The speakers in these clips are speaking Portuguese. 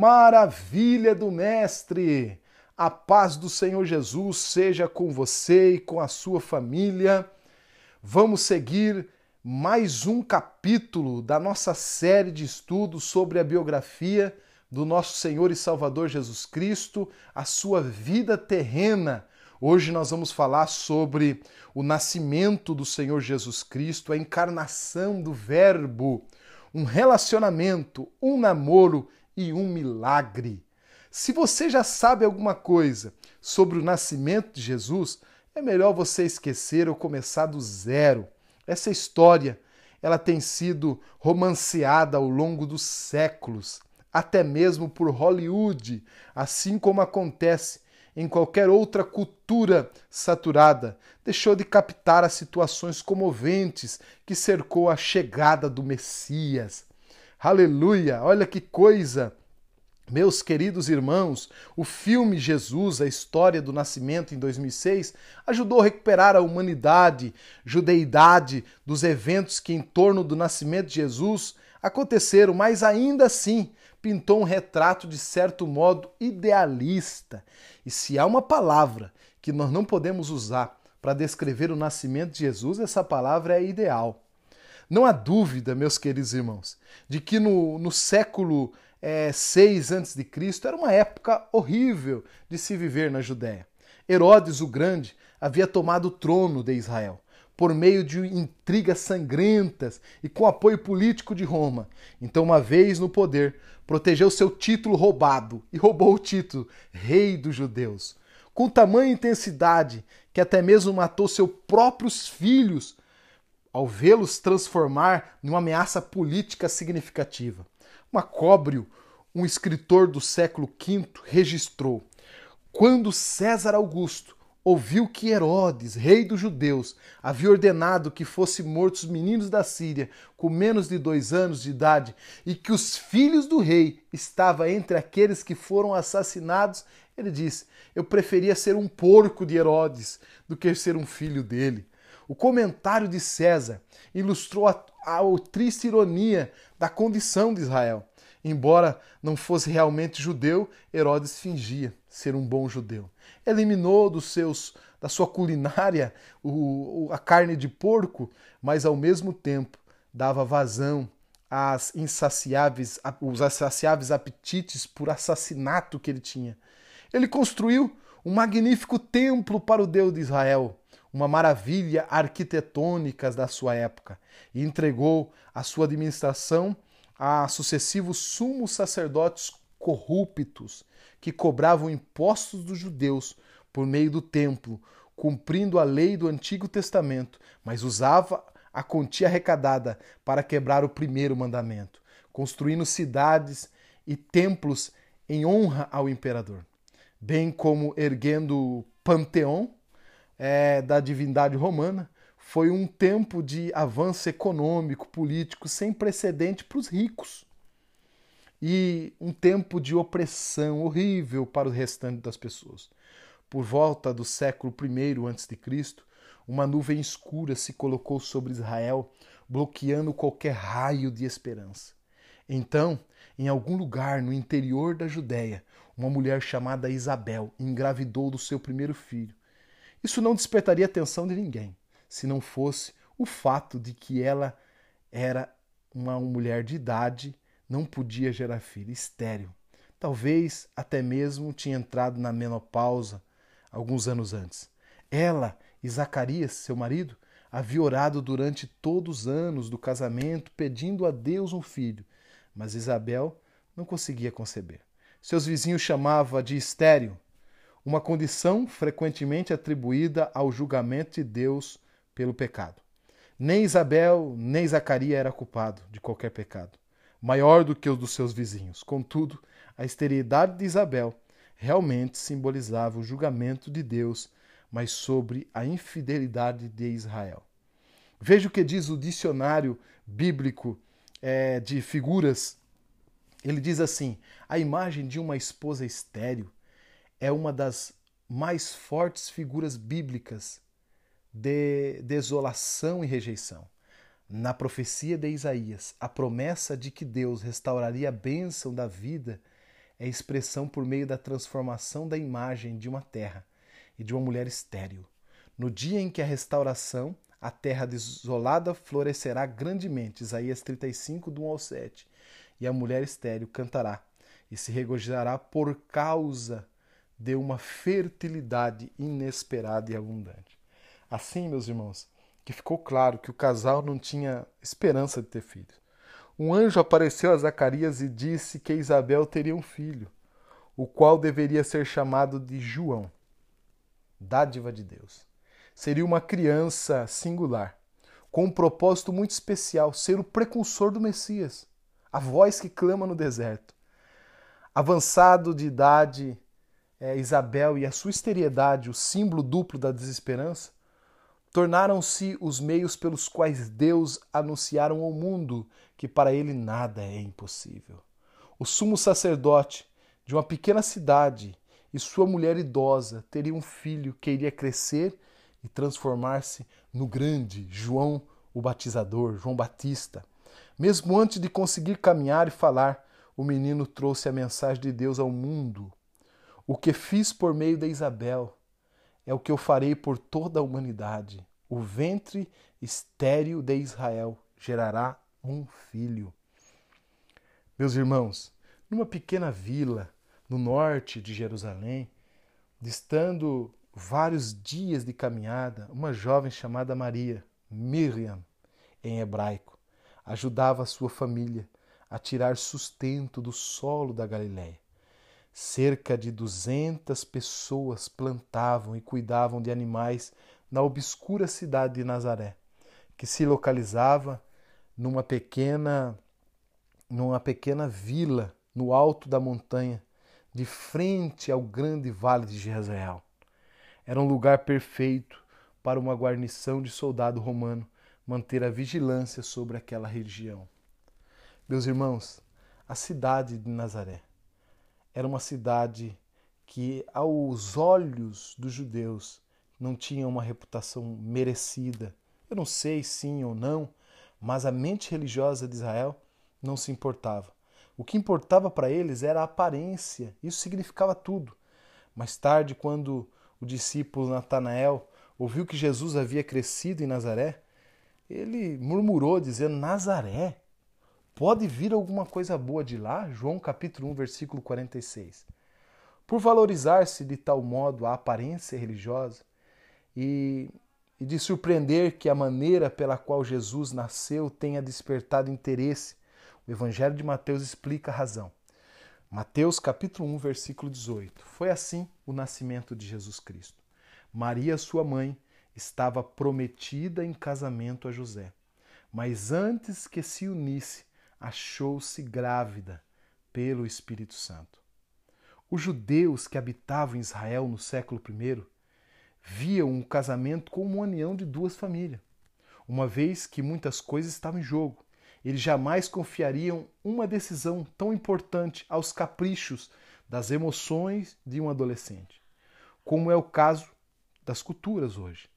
Maravilha do Mestre! A paz do Senhor Jesus seja com você e com a sua família. Vamos seguir mais um capítulo da nossa série de estudos sobre a biografia do nosso Senhor e Salvador Jesus Cristo, a sua vida terrena. Hoje nós vamos falar sobre o nascimento do Senhor Jesus Cristo, a encarnação do Verbo, um relacionamento, um namoro e um milagre. Se você já sabe alguma coisa sobre o nascimento de Jesus, é melhor você esquecer ou começar do zero. Essa história, ela tem sido romanceada ao longo dos séculos, até mesmo por Hollywood, assim como acontece em qualquer outra cultura saturada, deixou de captar as situações comoventes que cercou a chegada do Messias. Aleluia! Olha que coisa! Meus queridos irmãos, o filme Jesus, a história do nascimento em 2006, ajudou a recuperar a humanidade, judeidade dos eventos que em torno do nascimento de Jesus aconteceram, mas ainda assim pintou um retrato de certo modo idealista. E se há uma palavra que nós não podemos usar para descrever o nascimento de Jesus, essa palavra é ideal. Não há dúvida, meus queridos irmãos, de que no, no século é, 6 a.C. era uma época horrível de se viver na Judéia. Herodes o Grande havia tomado o trono de Israel por meio de intrigas sangrentas e com apoio político de Roma. Então, uma vez no poder, protegeu seu título roubado e roubou o título Rei dos Judeus, com tamanha intensidade que até mesmo matou seus próprios filhos ao vê-los transformar numa ameaça política significativa. Macóbrio, um escritor do século V, registrou: quando César Augusto ouviu que Herodes, rei dos judeus, havia ordenado que fossem mortos meninos da Síria com menos de dois anos de idade e que os filhos do rei estavam entre aqueles que foram assassinados, ele disse: Eu preferia ser um porco de Herodes do que ser um filho dele. O comentário de César ilustrou a, a, a triste ironia da condição de Israel. Embora não fosse realmente judeu, Herodes fingia ser um bom judeu. Eliminou dos seus da sua culinária o, a carne de porco, mas ao mesmo tempo dava vazão às insaciáveis, os insaciáveis apetites por assassinato que ele tinha. Ele construiu um magnífico templo para o Deus de Israel, uma maravilha arquitetônica da sua época. E entregou a sua administração a sucessivos sumos sacerdotes corruptos que cobravam impostos dos judeus por meio do templo, cumprindo a lei do Antigo Testamento, mas usava a quantia arrecadada para quebrar o primeiro mandamento, construindo cidades e templos em honra ao imperador, bem como erguendo panteão é, da divindade romana, foi um tempo de avanço econômico, político sem precedente para os ricos. E um tempo de opressão horrível para o restante das pessoas. Por volta do século I a.C., uma nuvem escura se colocou sobre Israel, bloqueando qualquer raio de esperança. Então, em algum lugar no interior da Judéia, uma mulher chamada Isabel engravidou do seu primeiro filho. Isso não despertaria atenção de ninguém, se não fosse o fato de que ela era uma mulher de idade, não podia gerar filho, estéril. Talvez até mesmo tinha entrado na menopausa alguns anos antes. Ela e Zacarias, seu marido, havia orado durante todos os anos do casamento, pedindo a Deus um filho, mas Isabel não conseguia conceber. Seus vizinhos chamavam de estéril, uma condição frequentemente atribuída ao julgamento de Deus pelo pecado. Nem Isabel, nem Zacarias era culpado de qualquer pecado, maior do que o dos seus vizinhos. Contudo, a esterilidade de Isabel realmente simbolizava o julgamento de Deus, mas sobre a infidelidade de Israel. Veja o que diz o dicionário bíblico é, de figuras. Ele diz assim: a imagem de uma esposa estéril é uma das mais fortes figuras bíblicas de desolação e rejeição. Na profecia de Isaías, a promessa de que Deus restauraria a bênção da vida é expressão por meio da transformação da imagem de uma terra e de uma mulher estéril. No dia em que a restauração, a terra desolada florescerá grandemente. Isaías 35, do 1 ao 7. E a mulher estéril cantará e se regozijará por causa de uma fertilidade inesperada e abundante. Assim, meus irmãos, que ficou claro que o casal não tinha esperança de ter filhos. Um anjo apareceu a Zacarias e disse que Isabel teria um filho, o qual deveria ser chamado de João, dádiva de Deus. Seria uma criança singular, com um propósito muito especial, ser o precursor do Messias, a voz que clama no deserto. Avançado de idade, é, Isabel e a sua esterilidade, o símbolo duplo da desesperança, tornaram-se os meios pelos quais Deus anunciaram ao mundo que para ele nada é impossível. O sumo sacerdote de uma pequena cidade e sua mulher idosa teriam um filho que iria crescer e transformar-se no grande João o Batizador, João Batista. Mesmo antes de conseguir caminhar e falar, o menino trouxe a mensagem de Deus ao mundo. O que fiz por meio de Isabel é o que eu farei por toda a humanidade. O ventre estéril de Israel gerará um filho. Meus irmãos, numa pequena vila no norte de Jerusalém, distando vários dias de caminhada, uma jovem chamada Maria, Miriam, em hebraico, ajudava a sua família a tirar sustento do solo da Galiléia. Cerca de duzentas pessoas plantavam e cuidavam de animais na obscura cidade de Nazaré, que se localizava numa pequena numa pequena vila no alto da montanha, de frente ao grande vale de Jezreel. Era um lugar perfeito para uma guarnição de soldado romano manter a vigilância sobre aquela região. Meus irmãos, a cidade de Nazaré era uma cidade que, aos olhos dos judeus, não tinha uma reputação merecida. Eu não sei sim ou não, mas a mente religiosa de Israel não se importava. O que importava para eles era a aparência, isso significava tudo. Mais tarde, quando o discípulo Natanael ouviu que Jesus havia crescido em Nazaré, ele murmurou, dizendo: Nazaré, pode vir alguma coisa boa de lá? João capítulo 1, versículo 46. Por valorizar-se de tal modo a aparência religiosa e, e de surpreender que a maneira pela qual Jesus nasceu tenha despertado interesse, o Evangelho de Mateus explica a razão. Mateus capítulo 1, versículo 18. Foi assim o nascimento de Jesus Cristo. Maria, sua mãe, estava prometida em casamento a José. Mas antes que se unisse, achou-se grávida pelo Espírito Santo. Os judeus que habitavam em Israel no século I viam o casamento como uma união de duas famílias, uma vez que muitas coisas estavam em jogo. Eles jamais confiariam uma decisão tão importante aos caprichos das emoções de um adolescente, como é o caso das culturas hoje.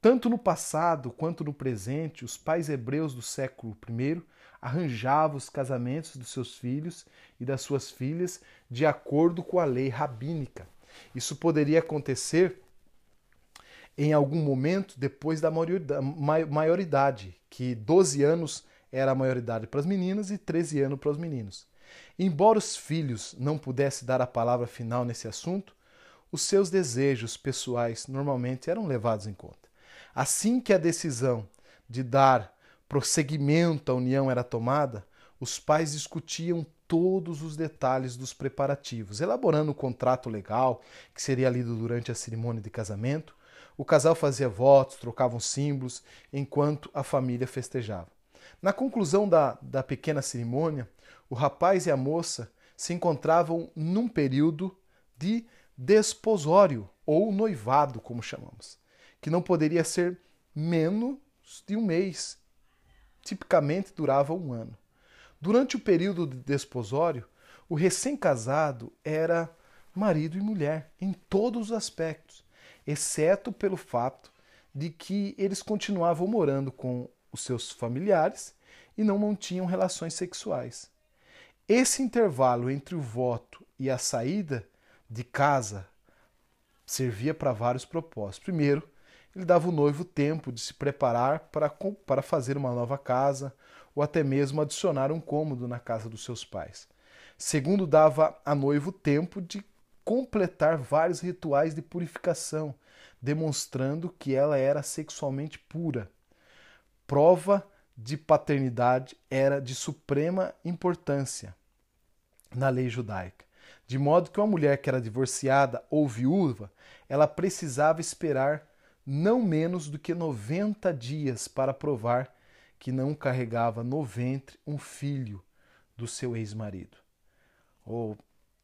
Tanto no passado quanto no presente, os pais hebreus do século I arranjavam os casamentos dos seus filhos e das suas filhas de acordo com a lei rabínica. Isso poderia acontecer em algum momento depois da maioridade, que 12 anos era a maioridade para as meninas e 13 anos para os meninos. Embora os filhos não pudessem dar a palavra final nesse assunto, os seus desejos pessoais normalmente eram levados em conta. Assim que a decisão de dar prosseguimento à união era tomada, os pais discutiam todos os detalhes dos preparativos, elaborando o contrato legal que seria lido durante a cerimônia de casamento. O casal fazia votos, trocavam símbolos, enquanto a família festejava. Na conclusão da, da pequena cerimônia, o rapaz e a moça se encontravam num período de desposório, ou noivado, como chamamos que não poderia ser menos de um mês. Tipicamente durava um ano. Durante o período de desposório, o recém-casado era marido e mulher em todos os aspectos, exceto pelo fato de que eles continuavam morando com os seus familiares e não mantinham relações sexuais. Esse intervalo entre o voto e a saída de casa servia para vários propósitos. Primeiro, ele dava o noivo tempo de se preparar para, para fazer uma nova casa ou até mesmo adicionar um cômodo na casa dos seus pais. Segundo, dava a noivo tempo de completar vários rituais de purificação, demonstrando que ela era sexualmente pura. Prova de paternidade era de suprema importância na lei judaica, de modo que uma mulher que era divorciada ou viúva, ela precisava esperar não menos do que 90 dias para provar que não carregava no ventre um filho do seu ex-marido. Ou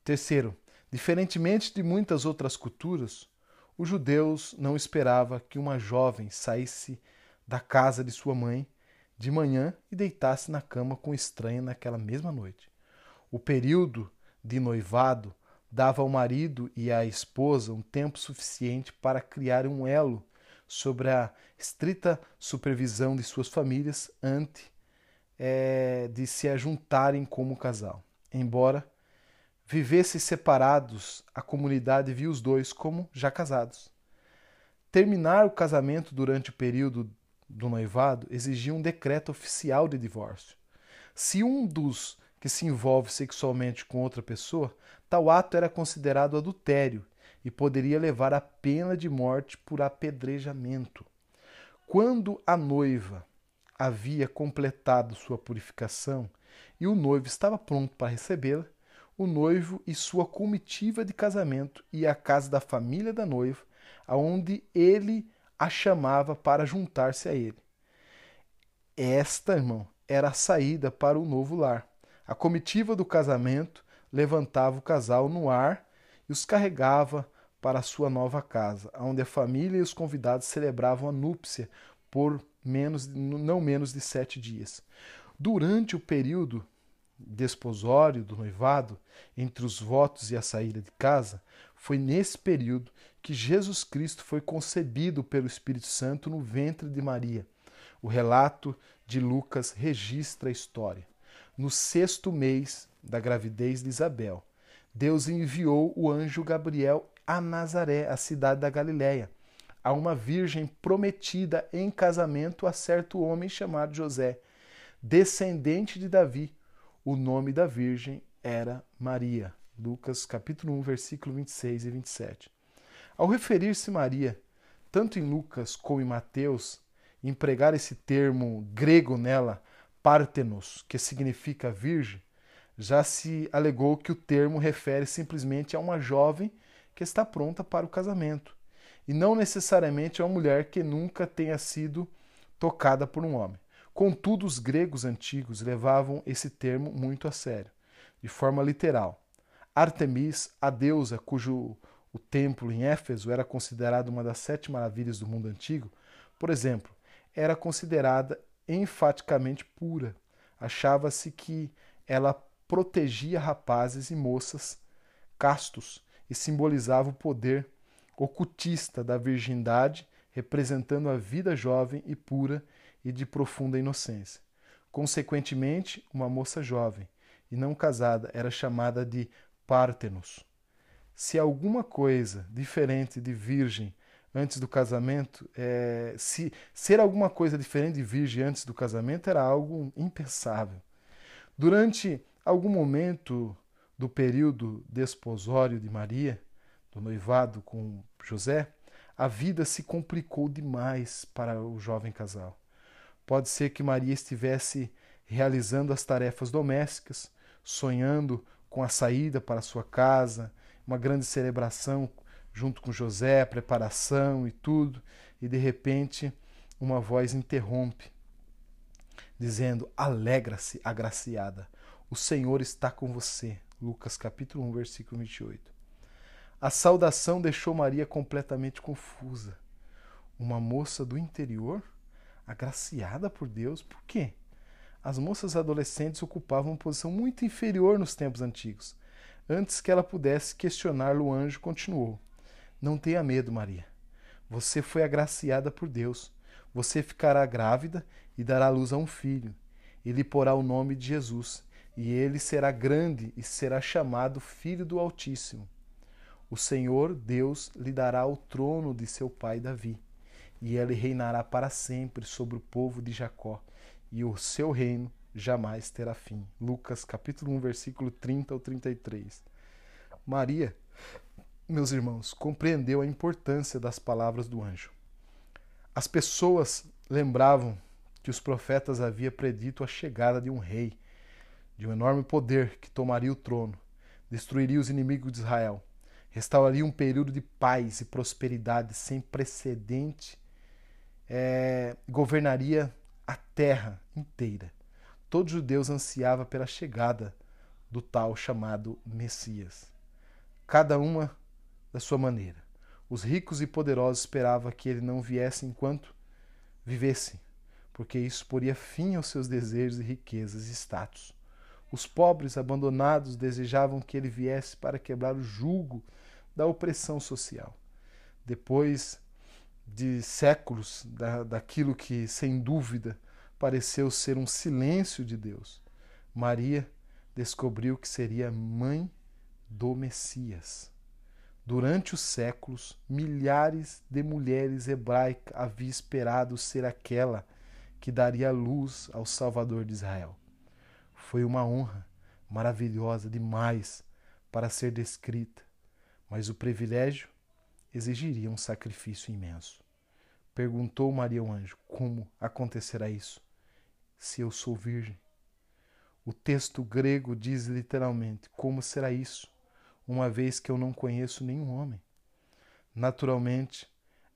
terceiro, diferentemente de muitas outras culturas, os judeus não esperavam que uma jovem saísse da casa de sua mãe de manhã e deitasse na cama com estranha naquela mesma noite. O período de noivado dava ao marido e à esposa um tempo suficiente para criar um elo sobre a estrita supervisão de suas famílias antes é, de se ajuntarem como casal. Embora vivessem separados, a comunidade via os dois como já casados. Terminar o casamento durante o período do noivado exigia um decreto oficial de divórcio. Se um dos que se envolve sexualmente com outra pessoa, tal ato era considerado adultério e poderia levar à pena de morte por apedrejamento. Quando a noiva havia completado sua purificação e o noivo estava pronto para recebê-la, o noivo e sua comitiva de casamento ia à casa da família da noiva, aonde ele a chamava para juntar-se a ele. Esta, irmão, era a saída para o novo lar. A comitiva do casamento levantava o casal no ar e os carregava para a sua nova casa, onde a família e os convidados celebravam a núpcia por menos, não menos de sete dias. Durante o período desposório do noivado, entre os votos e a saída de casa, foi nesse período que Jesus Cristo foi concebido pelo Espírito Santo no ventre de Maria. O relato de Lucas registra a história. No sexto mês da gravidez de Isabel, Deus enviou o anjo Gabriel a Nazaré, a cidade da Galiléia, a uma virgem prometida em casamento a certo homem chamado José, descendente de Davi. O nome da virgem era Maria. Lucas capítulo 1, versículo 26 e 27. Ao referir-se Maria, tanto em Lucas como em Mateus, empregar esse termo grego nela, partenos, que significa virgem, já se alegou que o termo refere simplesmente a uma jovem que está pronta para o casamento, e não necessariamente a uma mulher que nunca tenha sido tocada por um homem. Contudo, os gregos antigos levavam esse termo muito a sério, de forma literal. Artemis, a deusa cujo o templo em Éfeso era considerado uma das sete maravilhas do mundo antigo, por exemplo, era considerada enfaticamente pura. Achava-se que ela protegia rapazes e moças castos e simbolizava o poder ocultista da virgindade, representando a vida jovem e pura e de profunda inocência. Consequentemente, uma moça jovem e não casada era chamada de Pártenos. Se alguma coisa diferente de virgem antes do casamento, é, se ser alguma coisa diferente de virgem antes do casamento era algo impensável. Durante algum momento do período desposório de Maria, do noivado com José, a vida se complicou demais para o jovem casal. Pode ser que Maria estivesse realizando as tarefas domésticas, sonhando com a saída para sua casa, uma grande celebração junto com José, preparação e tudo, e de repente uma voz interrompe, dizendo: Alegra-se, agraciada, o Senhor está com você. Lucas capítulo 1, versículo 28. A saudação deixou Maria completamente confusa. Uma moça do interior, agraciada por Deus, por quê? As moças adolescentes ocupavam uma posição muito inferior nos tempos antigos. Antes que ela pudesse questionar-lo, o anjo continuou: Não tenha medo, Maria. Você foi agraciada por Deus. Você ficará grávida e dará luz a um filho. E lhe porá o nome de Jesus e ele será grande e será chamado Filho do Altíssimo. O Senhor Deus lhe dará o trono de seu pai Davi, e ele reinará para sempre sobre o povo de Jacó, e o seu reino jamais terá fim. Lucas capítulo 1, versículo 30 ao 33. Maria, meus irmãos, compreendeu a importância das palavras do anjo. As pessoas lembravam que os profetas haviam predito a chegada de um rei de um enorme poder que tomaria o trono, destruiria os inimigos de Israel, restauraria um período de paz e prosperidade sem precedente, é, governaria a terra inteira. Todo judeu ansiava pela chegada do tal chamado Messias. Cada uma da sua maneira. Os ricos e poderosos esperavam que ele não viesse enquanto vivesse, porque isso poria fim aos seus desejos de riquezas e status. Os pobres abandonados desejavam que ele viesse para quebrar o jugo da opressão social. Depois de séculos da, daquilo que, sem dúvida, pareceu ser um silêncio de Deus, Maria descobriu que seria mãe do Messias. Durante os séculos, milhares de mulheres hebraicas haviam esperado ser aquela que daria luz ao Salvador de Israel. Foi uma honra maravilhosa demais para ser descrita, mas o privilégio exigiria um sacrifício imenso. Perguntou Maria ao anjo: Como acontecerá isso, se eu sou virgem? O texto grego diz literalmente: Como será isso, uma vez que eu não conheço nenhum homem? Naturalmente,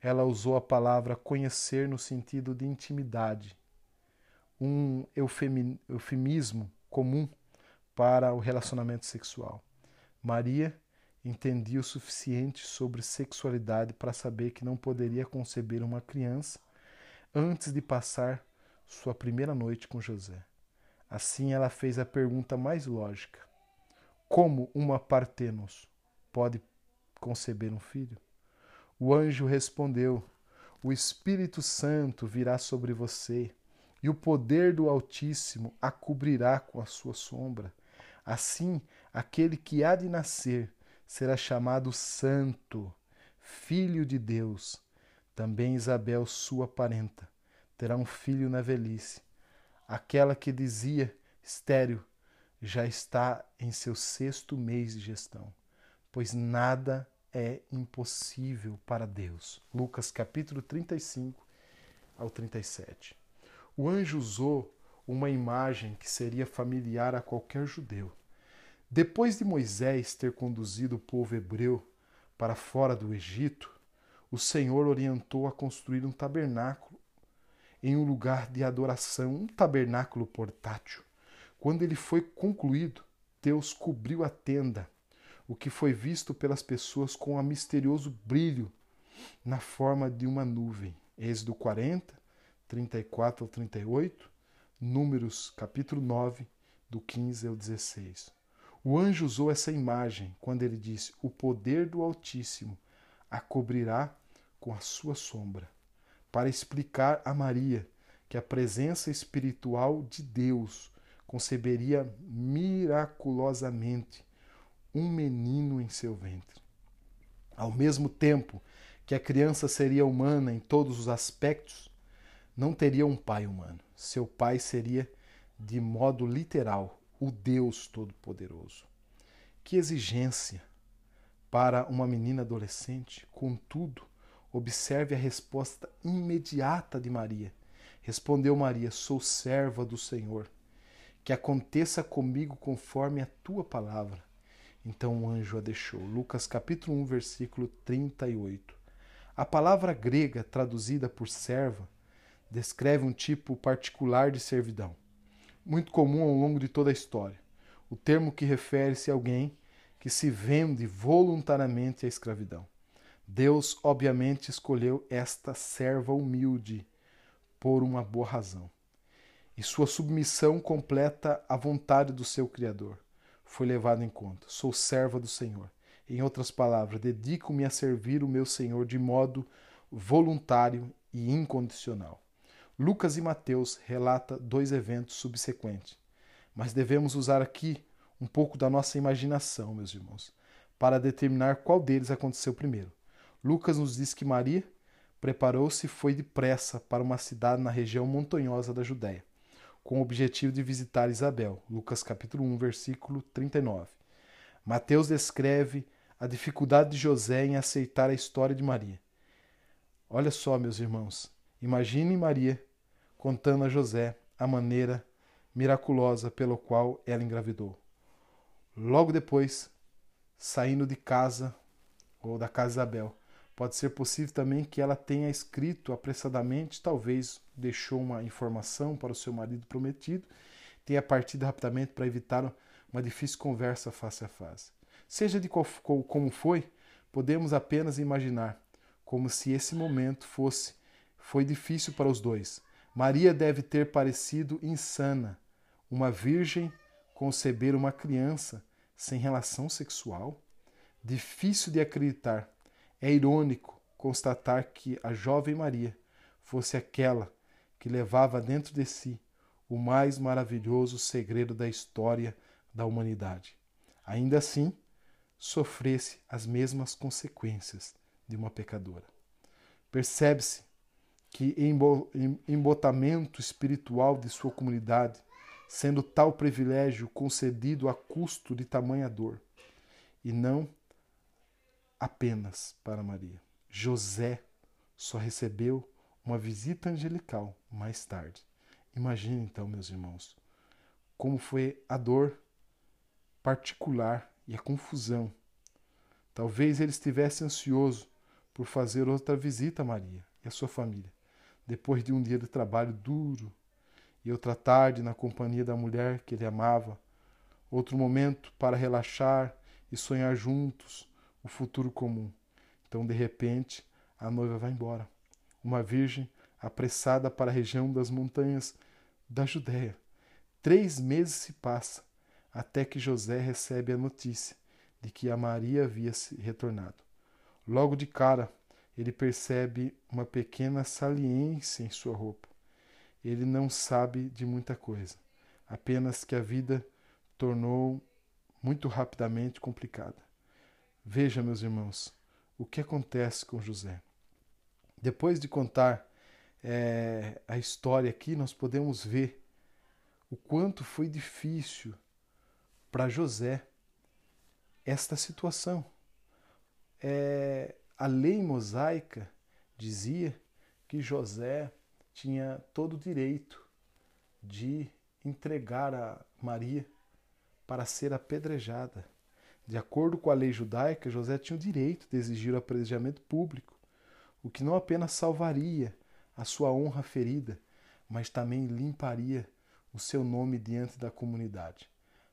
ela usou a palavra conhecer no sentido de intimidade, um eufemismo comum para o relacionamento sexual. Maria entendia o suficiente sobre sexualidade para saber que não poderia conceber uma criança antes de passar sua primeira noite com José. Assim ela fez a pergunta mais lógica: Como uma partenos pode conceber um filho? O anjo respondeu: O Espírito Santo virá sobre você e o poder do Altíssimo a cobrirá com a sua sombra. Assim, aquele que há de nascer será chamado Santo, Filho de Deus. Também Isabel, sua parenta, terá um filho na velhice. Aquela que dizia estéril já está em seu sexto mês de gestão, pois nada é impossível para Deus. Lucas capítulo 35 ao 37 o anjo usou uma imagem que seria familiar a qualquer judeu. Depois de Moisés ter conduzido o povo hebreu para fora do Egito, o Senhor orientou a construir um tabernáculo em um lugar de adoração, um tabernáculo portátil. Quando ele foi concluído, Deus cobriu a tenda, o que foi visto pelas pessoas com um misterioso brilho na forma de uma nuvem. Êxodo 40, 34 ao 38, Números capítulo 9, do 15 ao 16. O anjo usou essa imagem quando ele disse: O poder do Altíssimo a cobrirá com a sua sombra, para explicar a Maria que a presença espiritual de Deus conceberia miraculosamente um menino em seu ventre. Ao mesmo tempo que a criança seria humana em todos os aspectos, não teria um pai humano. Seu pai seria, de modo literal, o Deus Todo-Poderoso. Que exigência para uma menina adolescente! Contudo, observe a resposta imediata de Maria. Respondeu Maria: Sou serva do Senhor. Que aconteça comigo conforme a tua palavra. Então o anjo a deixou. Lucas capítulo 1, versículo 38. A palavra grega traduzida por serva descreve um tipo particular de servidão, muito comum ao longo de toda a história. O termo que refere-se a alguém que se vende voluntariamente à escravidão. Deus, obviamente, escolheu esta serva humilde por uma boa razão. E sua submissão completa à vontade do seu Criador foi levada em conta. Sou serva do Senhor. Em outras palavras, dedico-me a servir o meu Senhor de modo voluntário e incondicional. Lucas e Mateus relata dois eventos subsequentes. Mas devemos usar aqui um pouco da nossa imaginação, meus irmãos, para determinar qual deles aconteceu primeiro. Lucas nos diz que Maria preparou-se e foi depressa para uma cidade na região montanhosa da Judéia, com o objetivo de visitar Isabel. Lucas capítulo 1, versículo 39. Mateus descreve a dificuldade de José em aceitar a história de Maria. Olha só, meus irmãos, imagine Maria contando a José a maneira miraculosa pelo qual ela engravidou. Logo depois, saindo de casa ou da casa de Isabel, pode ser possível também que ela tenha escrito apressadamente, talvez deixou uma informação para o seu marido prometido, tenha partido rapidamente para evitar uma difícil conversa face a face. Seja de qual, como foi, podemos apenas imaginar como se esse momento fosse foi difícil para os dois Maria deve ter parecido insana. Uma virgem conceber uma criança sem relação sexual? Difícil de acreditar. É irônico constatar que a jovem Maria fosse aquela que levava dentro de si o mais maravilhoso segredo da história da humanidade. Ainda assim, sofresse as mesmas consequências de uma pecadora. Percebe-se que embotamento espiritual de sua comunidade, sendo tal privilégio concedido a custo de tamanha dor, e não apenas para Maria. José só recebeu uma visita angelical mais tarde. Imagine então, meus irmãos, como foi a dor particular e a confusão. Talvez ele estivesse ansioso por fazer outra visita a Maria e a sua família depois de um dia de trabalho duro, e outra tarde na companhia da mulher que ele amava, outro momento para relaxar e sonhar juntos o futuro comum. Então, de repente, a noiva vai embora. Uma virgem apressada para a região das montanhas da Judéia. Três meses se passam até que José recebe a notícia de que a Maria havia se retornado. Logo de cara, ele percebe uma pequena saliência em sua roupa. Ele não sabe de muita coisa, apenas que a vida tornou muito rapidamente complicada. Veja, meus irmãos, o que acontece com José. Depois de contar é, a história aqui, nós podemos ver o quanto foi difícil para José esta situação. É, a lei mosaica dizia que José tinha todo o direito de entregar a Maria para ser apedrejada. De acordo com a lei judaica, José tinha o direito de exigir o apedrejamento público, o que não apenas salvaria a sua honra ferida, mas também limparia o seu nome diante da comunidade.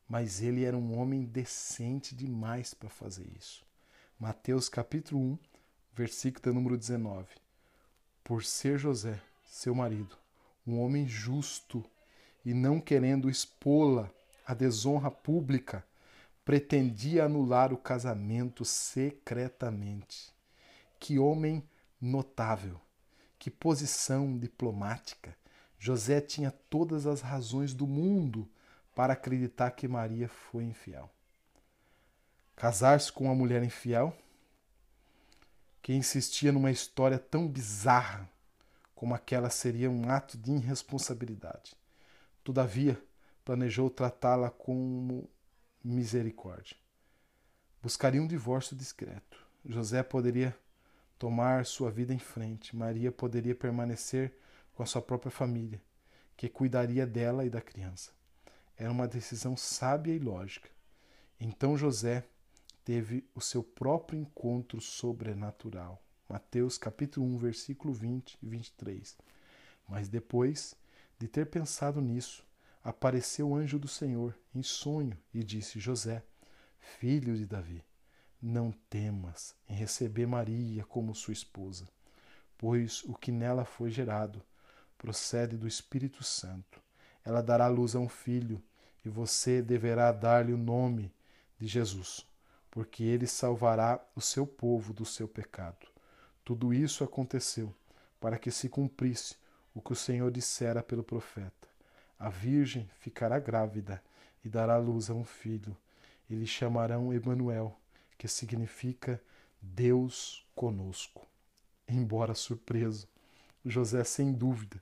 Mas ele era um homem decente demais para fazer isso. Mateus capítulo 1, versículo número 19. Por ser José, seu marido, um homem justo e não querendo expô-la à desonra pública, pretendia anular o casamento secretamente. Que homem notável! Que posição diplomática! José tinha todas as razões do mundo para acreditar que Maria foi infiel. Casar-se com uma mulher infiel que insistia numa história tão bizarra como aquela seria um ato de irresponsabilidade. Todavia, planejou tratá-la como misericórdia. Buscaria um divórcio discreto. José poderia tomar sua vida em frente. Maria poderia permanecer com a sua própria família, que cuidaria dela e da criança. Era uma decisão sábia e lógica. Então José teve o seu próprio encontro sobrenatural. Mateus capítulo 1, versículo 20 e 23. Mas depois de ter pensado nisso, apareceu o anjo do Senhor em sonho e disse: José, filho de Davi, não temas em receber Maria como sua esposa, pois o que nela foi gerado procede do Espírito Santo. Ela dará luz a um filho e você deverá dar-lhe o nome de Jesus porque ele salvará o seu povo do seu pecado. Tudo isso aconteceu para que se cumprisse o que o Senhor dissera pelo profeta. A virgem ficará grávida e dará luz a um filho. Eles chamarão Emanuel, que significa Deus conosco. Embora surpreso, José, sem dúvida,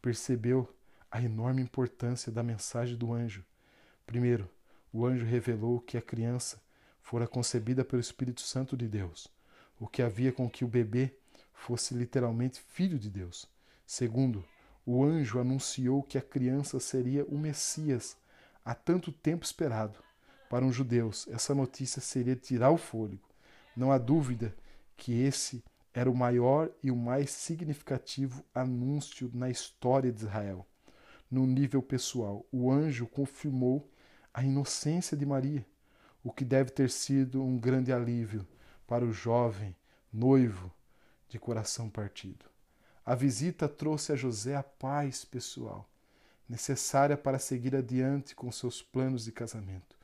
percebeu a enorme importância da mensagem do anjo. Primeiro, o anjo revelou que a criança fora concebida pelo Espírito Santo de Deus, o que havia com que o bebê fosse literalmente filho de Deus. Segundo, o anjo anunciou que a criança seria o Messias, há tanto tempo esperado. Para os judeus, essa notícia seria tirar o fôlego. Não há dúvida que esse era o maior e o mais significativo anúncio na história de Israel. No nível pessoal, o anjo confirmou a inocência de Maria, o que deve ter sido um grande alívio para o jovem noivo de coração partido. A visita trouxe a José a paz pessoal, necessária para seguir adiante com seus planos de casamento.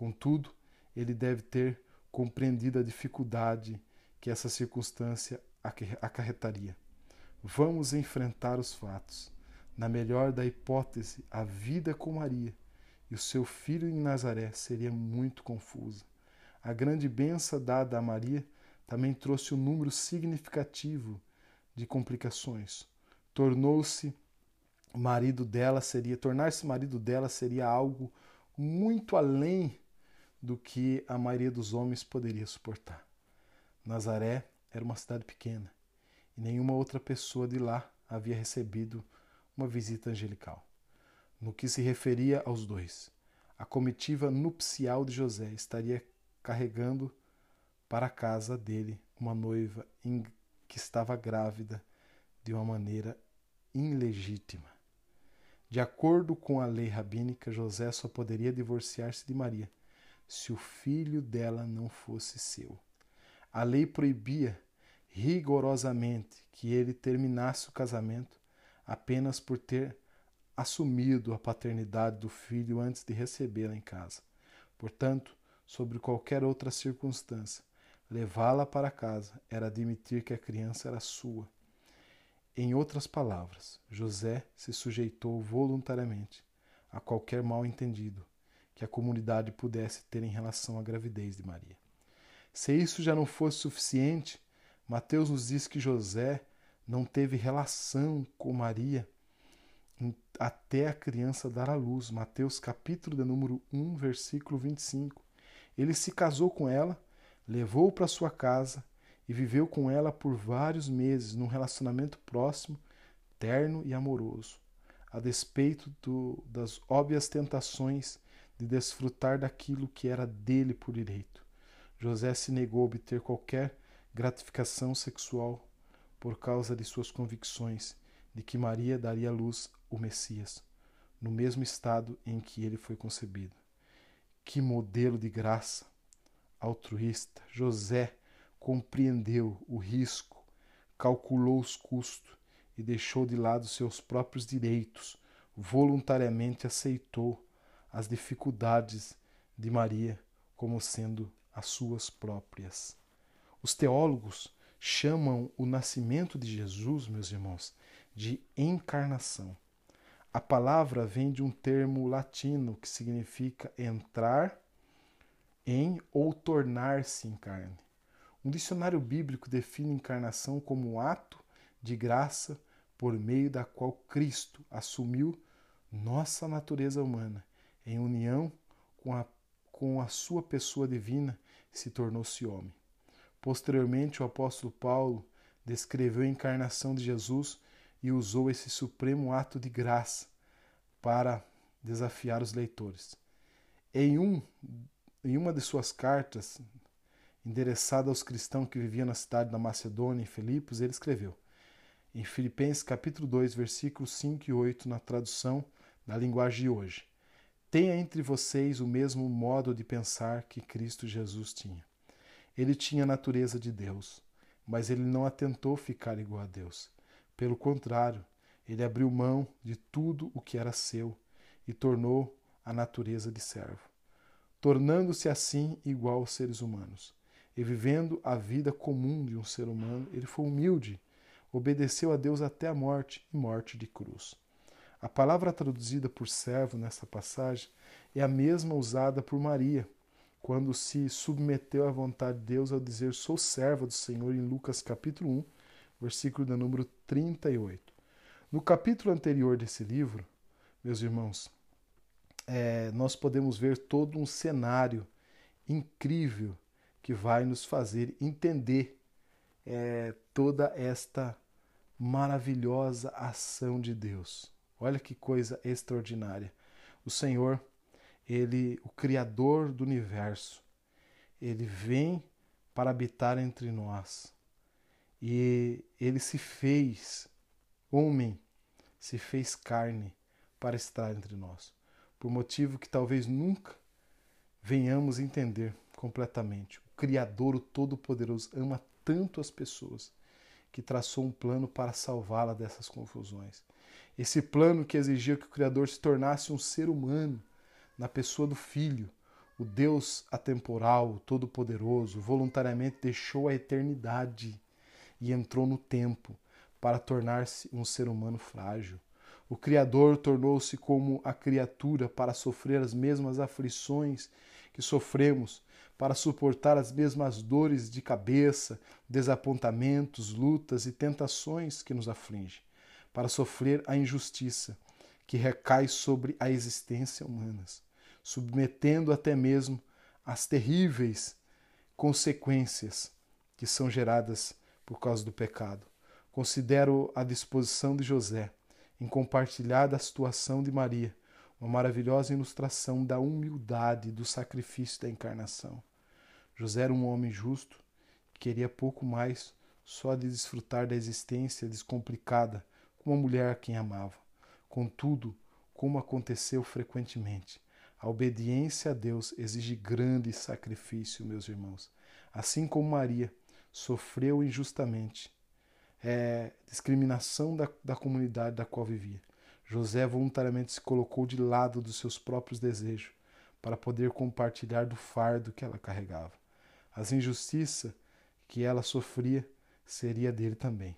Contudo, ele deve ter compreendido a dificuldade que essa circunstância acarretaria. Vamos enfrentar os fatos. Na melhor da hipótese, a vida com Maria e o seu filho em Nazaré seria muito confusa. A grande benção dada a Maria também trouxe um número significativo de complicações. Tornou-se marido dela seria tornar-se marido dela seria algo muito além do que a maioria dos homens poderia suportar. Nazaré era uma cidade pequena e nenhuma outra pessoa de lá havia recebido uma visita angelical. No que se referia aos dois, a comitiva nupcial de José estaria carregando para a casa dele uma noiva que estava grávida de uma maneira ilegítima. De acordo com a lei rabínica, José só poderia divorciar-se de Maria se o filho dela não fosse seu. A lei proibia rigorosamente que ele terminasse o casamento apenas por ter assumido a paternidade do filho antes de recebê-la em casa. Portanto, sobre qualquer outra circunstância, levá-la para casa era admitir que a criança era sua. Em outras palavras, José se sujeitou voluntariamente a qualquer mal entendido que a comunidade pudesse ter em relação à gravidez de Maria. Se isso já não fosse suficiente, Mateus nos diz que José não teve relação com Maria até a criança dar à luz. Mateus capítulo de número 1, versículo 25. Ele se casou com ela, levou para sua casa e viveu com ela por vários meses num relacionamento próximo, terno e amoroso, a despeito do, das óbvias tentações de desfrutar daquilo que era dele por direito. José se negou a obter qualquer gratificação sexual por causa de suas convicções de que Maria daria à luz o Messias, no mesmo estado em que ele foi concebido. Que modelo de graça altruísta! José compreendeu o risco, calculou os custos e deixou de lado seus próprios direitos, voluntariamente aceitou as dificuldades de Maria como sendo as suas próprias. Os teólogos chamam o nascimento de Jesus, meus irmãos, de encarnação. A palavra vem de um termo latino que significa entrar em ou tornar-se em carne. Um dicionário bíblico define encarnação como um ato de graça por meio da qual Cristo assumiu nossa natureza humana em união com a, com a sua pessoa divina se tornou-se homem. Posteriormente, o apóstolo Paulo descreveu a encarnação de Jesus e usou esse supremo ato de graça para desafiar os leitores. Em, um, em uma de suas cartas, endereçada aos cristãos que viviam na cidade da Macedônia e Filipos, ele escreveu: em Filipenses capítulo 2, versículos 5 e 8, na tradução da linguagem de hoje. Tenha entre vocês o mesmo modo de pensar que Cristo Jesus tinha. Ele tinha a natureza de Deus, mas ele não atentou ficar igual a Deus. Pelo contrário, ele abriu mão de tudo o que era seu e tornou a natureza de servo, tornando-se assim igual aos seres humanos e vivendo a vida comum de um ser humano, ele foi humilde, obedeceu a Deus até a morte e morte de cruz. A palavra traduzida por servo nessa passagem é a mesma usada por Maria, quando se submeteu à vontade de Deus ao dizer sou serva do Senhor em Lucas capítulo 1, versículo de número 38. No capítulo anterior desse livro, meus irmãos, é, nós podemos ver todo um cenário incrível que vai nos fazer entender é, toda esta maravilhosa ação de Deus. Olha que coisa extraordinária. O Senhor, ele, o criador do universo, ele vem para habitar entre nós. E ele se fez homem, se fez carne para estar entre nós, por motivo que talvez nunca venhamos entender completamente. O Criador, o Todo-Poderoso, ama tanto as pessoas que traçou um plano para salvá-la dessas confusões. Esse plano que exigia que o Criador se tornasse um ser humano na pessoa do Filho, o Deus atemporal, todo-poderoso, voluntariamente deixou a eternidade e entrou no tempo para tornar-se um ser humano frágil. O Criador tornou-se como a criatura para sofrer as mesmas aflições que sofremos, para suportar as mesmas dores de cabeça, desapontamentos, lutas e tentações que nos afligem, para sofrer a injustiça que recai sobre a existência humana, submetendo até mesmo as terríveis consequências que são geradas por causa do pecado. Considero a disposição de José em compartilhar da situação de Maria uma maravilhosa ilustração da humildade do sacrifício da encarnação. José era um homem justo que queria pouco mais só de desfrutar da existência descomplicada com uma mulher a quem amava. Contudo, como aconteceu frequentemente, a obediência a Deus exige grande sacrifício, meus irmãos. Assim como Maria sofreu injustamente é, discriminação da, da comunidade da qual vivia, José voluntariamente se colocou de lado dos seus próprios desejos para poder compartilhar do fardo que ela carregava. As injustiças que ela sofria seria dele também.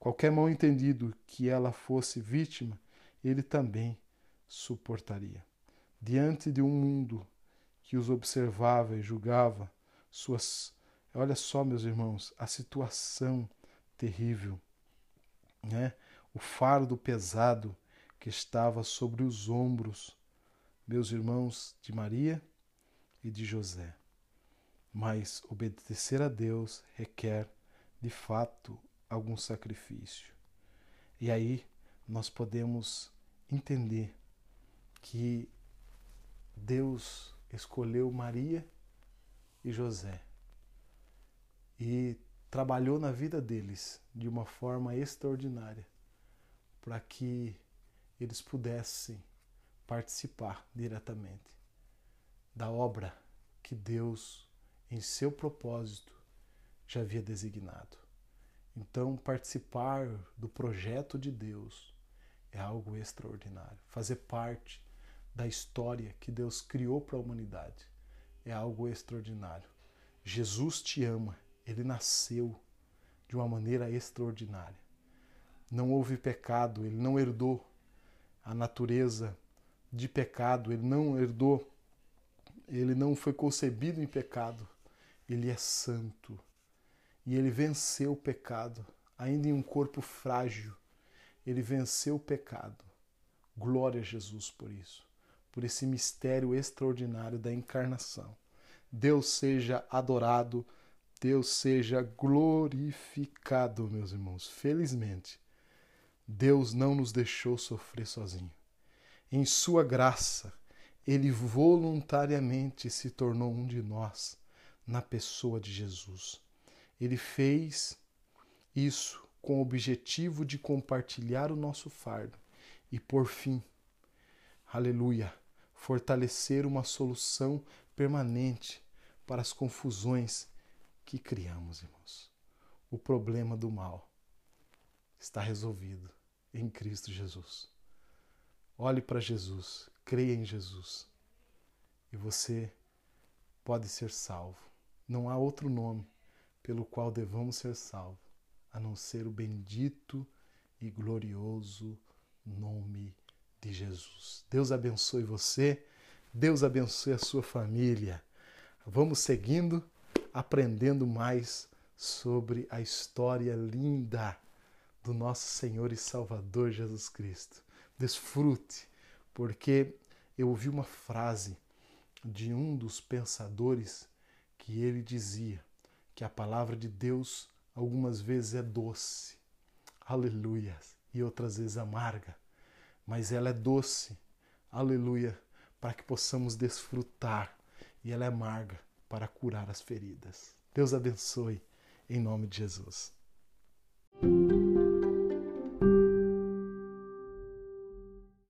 Qualquer mal entendido que ela fosse vítima, ele também suportaria. Diante de um mundo que os observava e julgava suas. Olha só, meus irmãos, a situação terrível, né? o fardo pesado que estava sobre os ombros, meus irmãos, de Maria e de José. Mas obedecer a Deus requer, de fato, algum sacrifício. E aí nós podemos entender que Deus escolheu Maria e José e trabalhou na vida deles de uma forma extraordinária para que eles pudessem participar diretamente da obra que Deus, em seu propósito, já havia designado. Então, participar do projeto de Deus é algo extraordinário. Fazer parte da história que Deus criou para a humanidade é algo extraordinário. Jesus te ama, ele nasceu de uma maneira extraordinária. Não houve pecado, ele não herdou a natureza de pecado, ele não herdou, ele não foi concebido em pecado, ele é santo. E ele venceu o pecado, ainda em um corpo frágil, ele venceu o pecado. Glória a Jesus por isso, por esse mistério extraordinário da encarnação. Deus seja adorado, Deus seja glorificado, meus irmãos. Felizmente, Deus não nos deixou sofrer sozinho. Em Sua graça, Ele voluntariamente se tornou um de nós na pessoa de Jesus. Ele fez isso com o objetivo de compartilhar o nosso fardo e, por fim, aleluia, fortalecer uma solução permanente para as confusões que criamos, irmãos. O problema do mal está resolvido em Cristo Jesus. Olhe para Jesus, creia em Jesus e você pode ser salvo. Não há outro nome pelo qual devamos ser salvos a não ser o bendito e glorioso nome de Jesus. Deus abençoe você, Deus abençoe a sua família. Vamos seguindo, aprendendo mais sobre a história linda do nosso Senhor e Salvador Jesus Cristo. Desfrute, porque eu ouvi uma frase de um dos pensadores que ele dizia que a palavra de Deus algumas vezes é doce, aleluia, e outras vezes amarga, mas ela é doce, aleluia, para que possamos desfrutar, e ela é amarga para curar as feridas. Deus abençoe, em nome de Jesus.